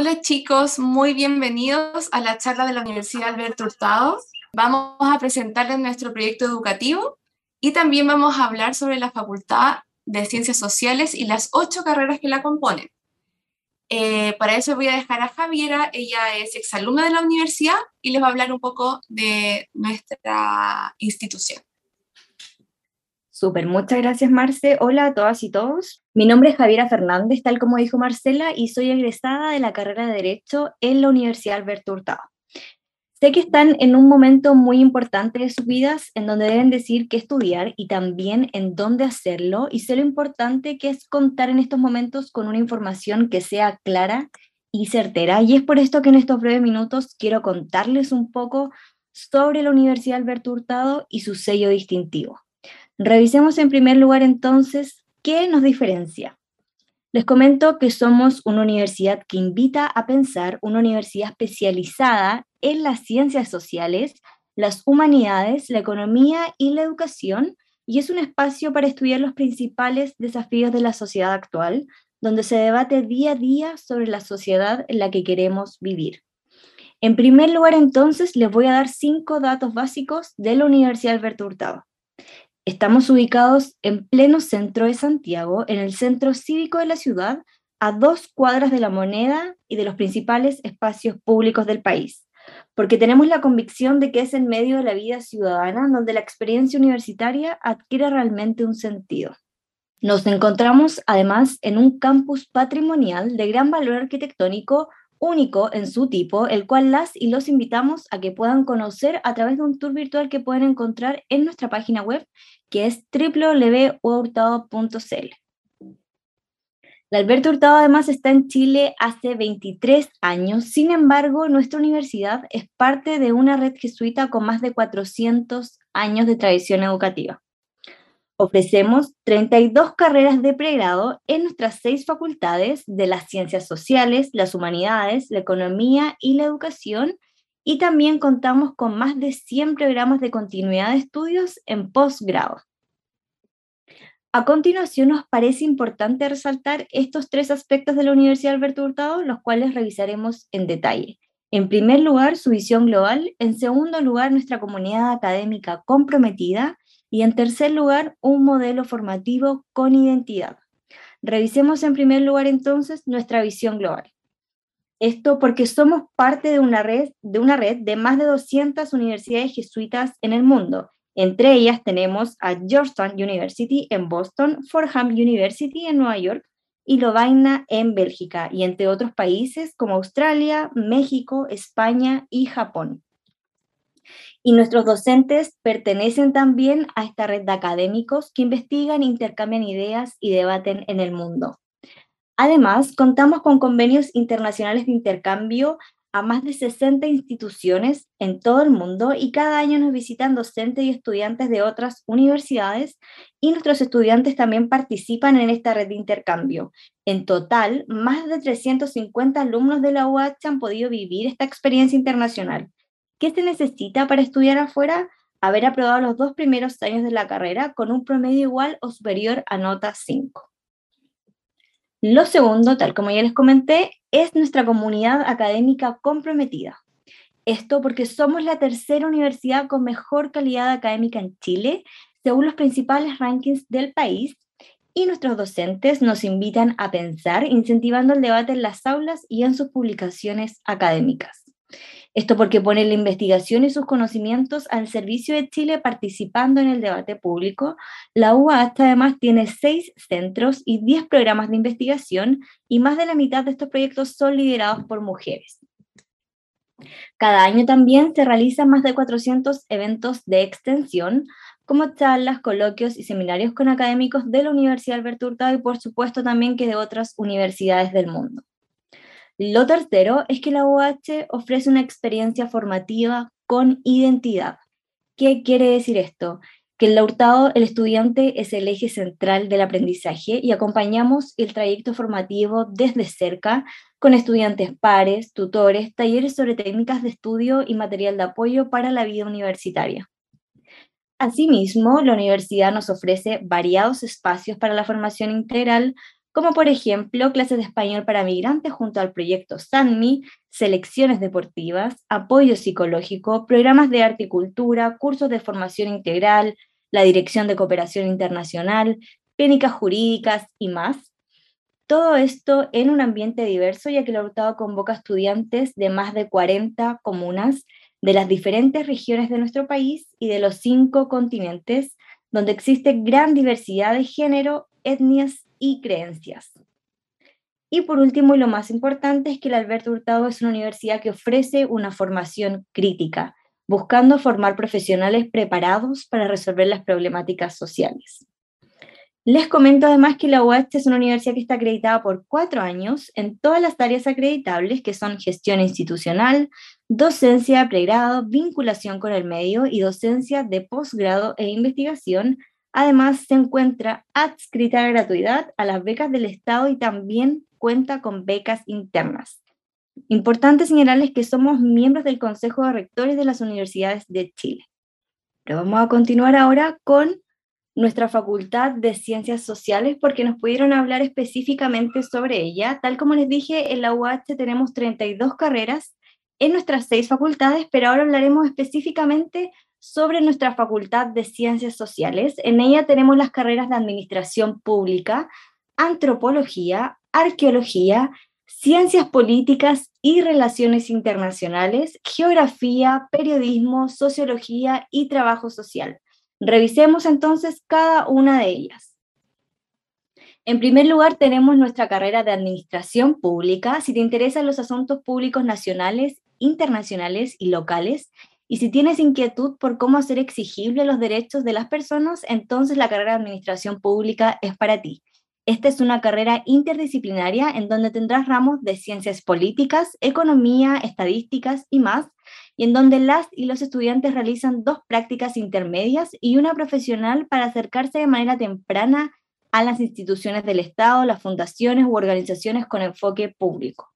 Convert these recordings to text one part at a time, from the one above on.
Hola chicos, muy bienvenidos a la charla de la Universidad Alberto Hurtado. Vamos a presentarles nuestro proyecto educativo y también vamos a hablar sobre la Facultad de Ciencias Sociales y las ocho carreras que la componen. Eh, para eso voy a dejar a Javiera, ella es exalumna de la universidad y les va a hablar un poco de nuestra institución. Súper, muchas gracias Marce. Hola a todas y todos. Mi nombre es Javiera Fernández, tal como dijo Marcela, y soy egresada de la carrera de Derecho en la Universidad Alberto Hurtado. Sé que están en un momento muy importante de sus vidas en donde deben decir qué estudiar y también en dónde hacerlo y sé lo importante que es contar en estos momentos con una información que sea clara y certera. Y es por esto que en estos breves minutos quiero contarles un poco sobre la Universidad Alberto Hurtado y su sello distintivo. Revisemos en primer lugar entonces qué nos diferencia. Les comento que somos una universidad que invita a pensar, una universidad especializada en las ciencias sociales, las humanidades, la economía y la educación, y es un espacio para estudiar los principales desafíos de la sociedad actual, donde se debate día a día sobre la sociedad en la que queremos vivir. En primer lugar, entonces, les voy a dar cinco datos básicos de la Universidad Alberto Hurtado. Estamos ubicados en pleno centro de Santiago, en el centro cívico de la ciudad, a dos cuadras de la moneda y de los principales espacios públicos del país, porque tenemos la convicción de que es en medio de la vida ciudadana donde la experiencia universitaria adquiere realmente un sentido. Nos encontramos además en un campus patrimonial de gran valor arquitectónico único en su tipo, el cual las y los invitamos a que puedan conocer a través de un tour virtual que pueden encontrar en nuestra página web, que es www.hurtado.cl. La Alberto Hurtado además está en Chile hace 23 años, sin embargo, nuestra universidad es parte de una red jesuita con más de 400 años de tradición educativa. Ofrecemos 32 carreras de pregrado en nuestras seis facultades de las ciencias sociales, las humanidades, la economía y la educación, y también contamos con más de 100 programas de continuidad de estudios en posgrado. A continuación, nos parece importante resaltar estos tres aspectos de la Universidad Alberto Hurtado, los cuales revisaremos en detalle. En primer lugar, su visión global. En segundo lugar, nuestra comunidad académica comprometida. Y en tercer lugar, un modelo formativo con identidad. Revisemos en primer lugar entonces nuestra visión global. Esto porque somos parte de una red de, una red de más de 200 universidades jesuitas en el mundo. Entre ellas tenemos a Georgetown University en Boston, Fordham University en Nueva York y Lovaina en Bélgica, y entre otros países como Australia, México, España y Japón. Y nuestros docentes pertenecen también a esta red de académicos que investigan, intercambian ideas y debaten en el mundo. Además, contamos con convenios internacionales de intercambio a más de 60 instituciones en todo el mundo y cada año nos visitan docentes y estudiantes de otras universidades y nuestros estudiantes también participan en esta red de intercambio. En total, más de 350 alumnos de la UH han podido vivir esta experiencia internacional. ¿Qué se necesita para estudiar afuera? Haber aprobado los dos primeros años de la carrera con un promedio igual o superior a nota 5. Lo segundo, tal como ya les comenté, es nuestra comunidad académica comprometida. Esto porque somos la tercera universidad con mejor calidad académica en Chile, según los principales rankings del país, y nuestros docentes nos invitan a pensar, incentivando el debate en las aulas y en sus publicaciones académicas. Esto porque pone la investigación y sus conocimientos al servicio de Chile participando en el debate público. La UAH además tiene seis centros y diez programas de investigación y más de la mitad de estos proyectos son liderados por mujeres. Cada año también se realizan más de 400 eventos de extensión, como charlas, coloquios y seminarios con académicos de la Universidad Alberto Hurtado y por supuesto también que de otras universidades del mundo. Lo tercero es que la UH ofrece una experiencia formativa con identidad. ¿Qué quiere decir esto? Que en la Hurtado el estudiante es el eje central del aprendizaje y acompañamos el trayecto formativo desde cerca con estudiantes pares, tutores, talleres sobre técnicas de estudio y material de apoyo para la vida universitaria. Asimismo, la universidad nos ofrece variados espacios para la formación integral como por ejemplo clases de español para migrantes junto al proyecto SANMI, selecciones deportivas, apoyo psicológico, programas de arte y cultura, cursos de formación integral, la Dirección de Cooperación Internacional, clínicas jurídicas y más. Todo esto en un ambiente diverso, ya que el Hurtado convoca estudiantes de más de 40 comunas de las diferentes regiones de nuestro país y de los cinco continentes, donde existe gran diversidad de género, etnias y creencias. Y por último, y lo más importante, es que el Alberto Hurtado es una universidad que ofrece una formación crítica, buscando formar profesionales preparados para resolver las problemáticas sociales. Les comento además que la UAH es una universidad que está acreditada por cuatro años en todas las áreas acreditables, que son gestión institucional, docencia de pregrado, vinculación con el medio y docencia de posgrado e investigación. Además, se encuentra adscrita a gratuidad a las becas del Estado y también cuenta con becas internas. Importante señalarles que somos miembros del Consejo de Rectores de las Universidades de Chile. Pero vamos a continuar ahora con nuestra Facultad de Ciencias Sociales porque nos pudieron hablar específicamente sobre ella. Tal como les dije, en la UH tenemos 32 carreras en nuestras seis facultades, pero ahora hablaremos específicamente sobre nuestra Facultad de Ciencias Sociales. En ella tenemos las carreras de Administración Pública, Antropología, Arqueología, Ciencias Políticas y Relaciones Internacionales, Geografía, Periodismo, Sociología y Trabajo Social. Revisemos entonces cada una de ellas. En primer lugar, tenemos nuestra carrera de Administración Pública. Si te interesan los asuntos públicos nacionales, internacionales y locales, y si tienes inquietud por cómo hacer exigibles los derechos de las personas, entonces la carrera de Administración Pública es para ti. Esta es una carrera interdisciplinaria en donde tendrás ramos de ciencias políticas, economía, estadísticas y más, y en donde las y los estudiantes realizan dos prácticas intermedias y una profesional para acercarse de manera temprana a las instituciones del Estado, las fundaciones u organizaciones con enfoque público.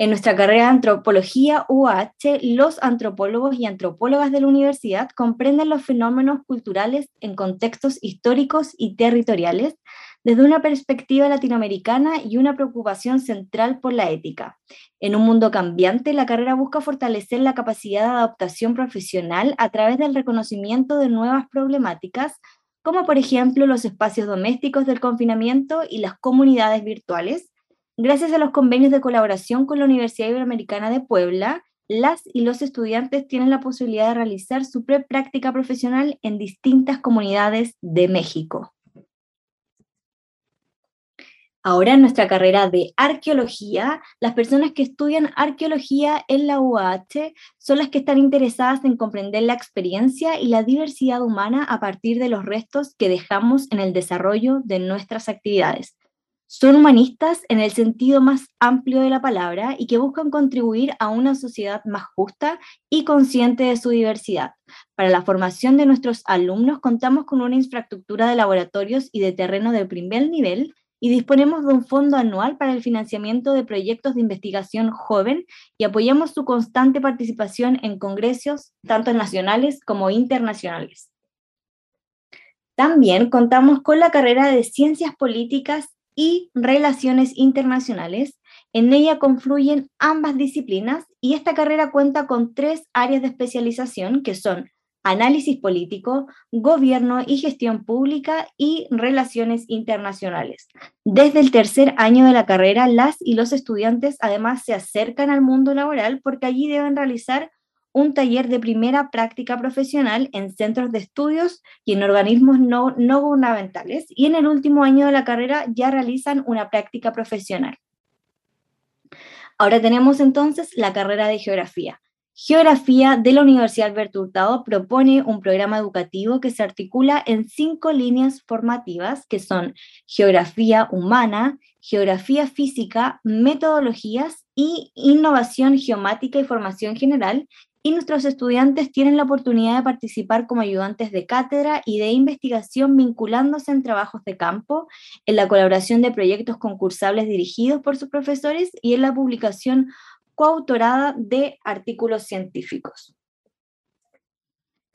En nuestra carrera de antropología UH, los antropólogos y antropólogas de la universidad comprenden los fenómenos culturales en contextos históricos y territoriales desde una perspectiva latinoamericana y una preocupación central por la ética. En un mundo cambiante, la carrera busca fortalecer la capacidad de adaptación profesional a través del reconocimiento de nuevas problemáticas, como por ejemplo los espacios domésticos del confinamiento y las comunidades virtuales. Gracias a los convenios de colaboración con la Universidad Iberoamericana de Puebla, las y los estudiantes tienen la posibilidad de realizar su pre-práctica profesional en distintas comunidades de México. Ahora en nuestra carrera de arqueología, las personas que estudian arqueología en la UAH son las que están interesadas en comprender la experiencia y la diversidad humana a partir de los restos que dejamos en el desarrollo de nuestras actividades. Son humanistas en el sentido más amplio de la palabra y que buscan contribuir a una sociedad más justa y consciente de su diversidad. Para la formación de nuestros alumnos contamos con una infraestructura de laboratorios y de terreno de primer nivel y disponemos de un fondo anual para el financiamiento de proyectos de investigación joven y apoyamos su constante participación en congresos, tanto nacionales como internacionales. También contamos con la carrera de Ciencias Políticas y Relaciones Internacionales. En ella confluyen ambas disciplinas y esta carrera cuenta con tres áreas de especialización que son análisis político, gobierno y gestión pública y relaciones internacionales. Desde el tercer año de la carrera, las y los estudiantes además se acercan al mundo laboral porque allí deben realizar un taller de primera práctica profesional en centros de estudios y en organismos no, no gubernamentales y en el último año de la carrera ya realizan una práctica profesional. Ahora tenemos entonces la carrera de geografía. Geografía de la Universidad Alberto Hurtado propone un programa educativo que se articula en cinco líneas formativas que son geografía humana, geografía física, metodologías y innovación geomática y formación general. Y nuestros estudiantes tienen la oportunidad de participar como ayudantes de cátedra y de investigación vinculándose en trabajos de campo, en la colaboración de proyectos concursables dirigidos por sus profesores y en la publicación coautorada de artículos científicos.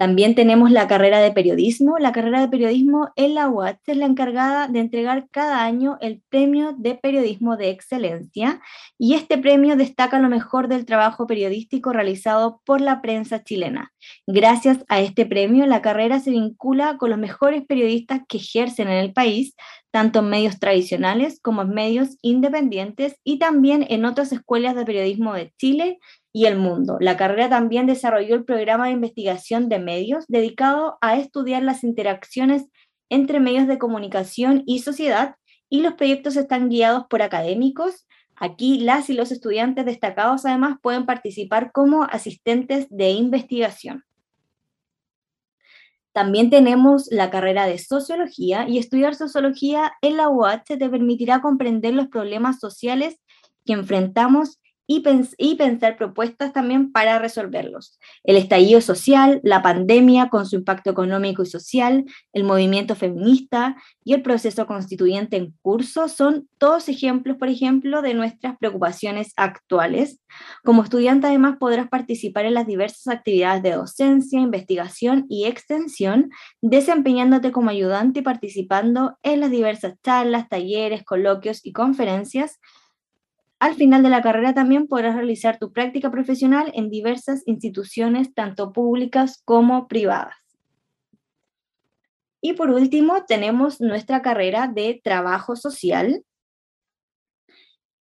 También tenemos la carrera de periodismo. La carrera de periodismo en la UAT es la encargada de entregar cada año el premio de periodismo de excelencia y este premio destaca lo mejor del trabajo periodístico realizado por la prensa chilena. Gracias a este premio, la carrera se vincula con los mejores periodistas que ejercen en el país, tanto en medios tradicionales como en medios independientes y también en otras escuelas de periodismo de Chile y el mundo. La carrera también desarrolló el programa de investigación de medios dedicado a estudiar las interacciones entre medios de comunicación y sociedad y los proyectos están guiados por académicos. Aquí las y los estudiantes destacados además pueden participar como asistentes de investigación. También tenemos la carrera de sociología y estudiar sociología en la UH te permitirá comprender los problemas sociales que enfrentamos y, pensar propuestas también para resolverlos. El estallido social, la pandemia con su impacto económico y social, el movimiento feminista y el proceso constituyente en curso son todos ejemplos, por ejemplo, de nuestras preocupaciones actuales. Como estudiante además podrás participar en las diversas actividades de docencia, investigación y extensión, desempeñándote como ayudante y participando en las diversas charlas, talleres, coloquios y conferencias al final de la carrera también podrás realizar tu práctica profesional en diversas instituciones, tanto públicas como privadas. Y por último, tenemos nuestra carrera de trabajo social,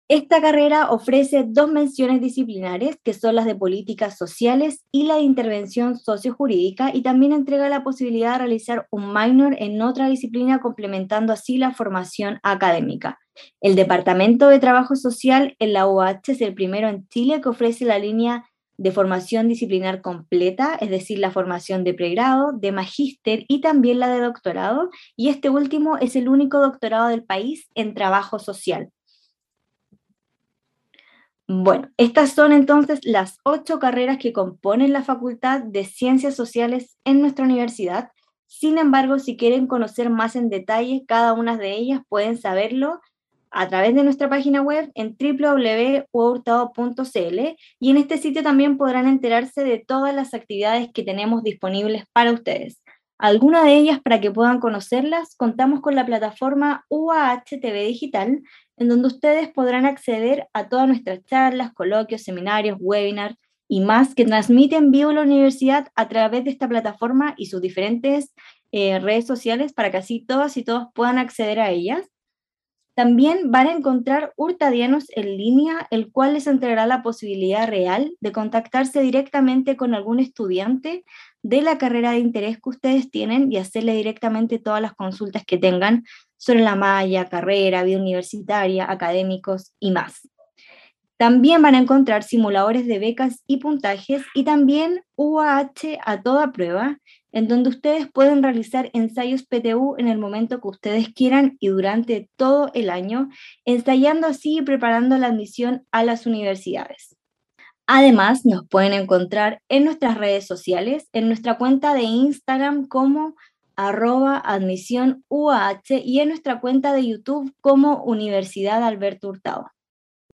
esta carrera ofrece dos menciones disciplinares, que son las de políticas sociales y la de intervención sociojurídica, y también entrega la posibilidad de realizar un minor en otra disciplina, complementando así la formación académica. El Departamento de Trabajo Social en la UH es el primero en Chile que ofrece la línea de formación disciplinar completa, es decir, la formación de pregrado, de magíster y también la de doctorado, y este último es el único doctorado del país en trabajo social. Bueno, estas son entonces las ocho carreras que componen la Facultad de Ciencias Sociales en nuestra universidad. Sin embargo, si quieren conocer más en detalle cada una de ellas, pueden saberlo a través de nuestra página web en www.hurtado.cl y en este sitio también podrán enterarse de todas las actividades que tenemos disponibles para ustedes. Algunas de ellas, para que puedan conocerlas, contamos con la plataforma UAHTV Digital, en donde ustedes podrán acceder a todas nuestras charlas, coloquios, seminarios, webinars y más que transmiten vivo la universidad a través de esta plataforma y sus diferentes eh, redes sociales para que así todas y todos puedan acceder a ellas. También van a encontrar hurtadianos en línea, el cual les entregará la posibilidad real de contactarse directamente con algún estudiante de la carrera de interés que ustedes tienen y hacerle directamente todas las consultas que tengan sobre la malla, carrera, vida universitaria, académicos y más. También van a encontrar simuladores de becas y puntajes y también UAH a toda prueba, en donde ustedes pueden realizar ensayos PTU en el momento que ustedes quieran y durante todo el año, ensayando así y preparando la admisión a las universidades. Además, nos pueden encontrar en nuestras redes sociales, en nuestra cuenta de Instagram como arroba admisión UAH y en nuestra cuenta de YouTube como Universidad Alberto Hurtado.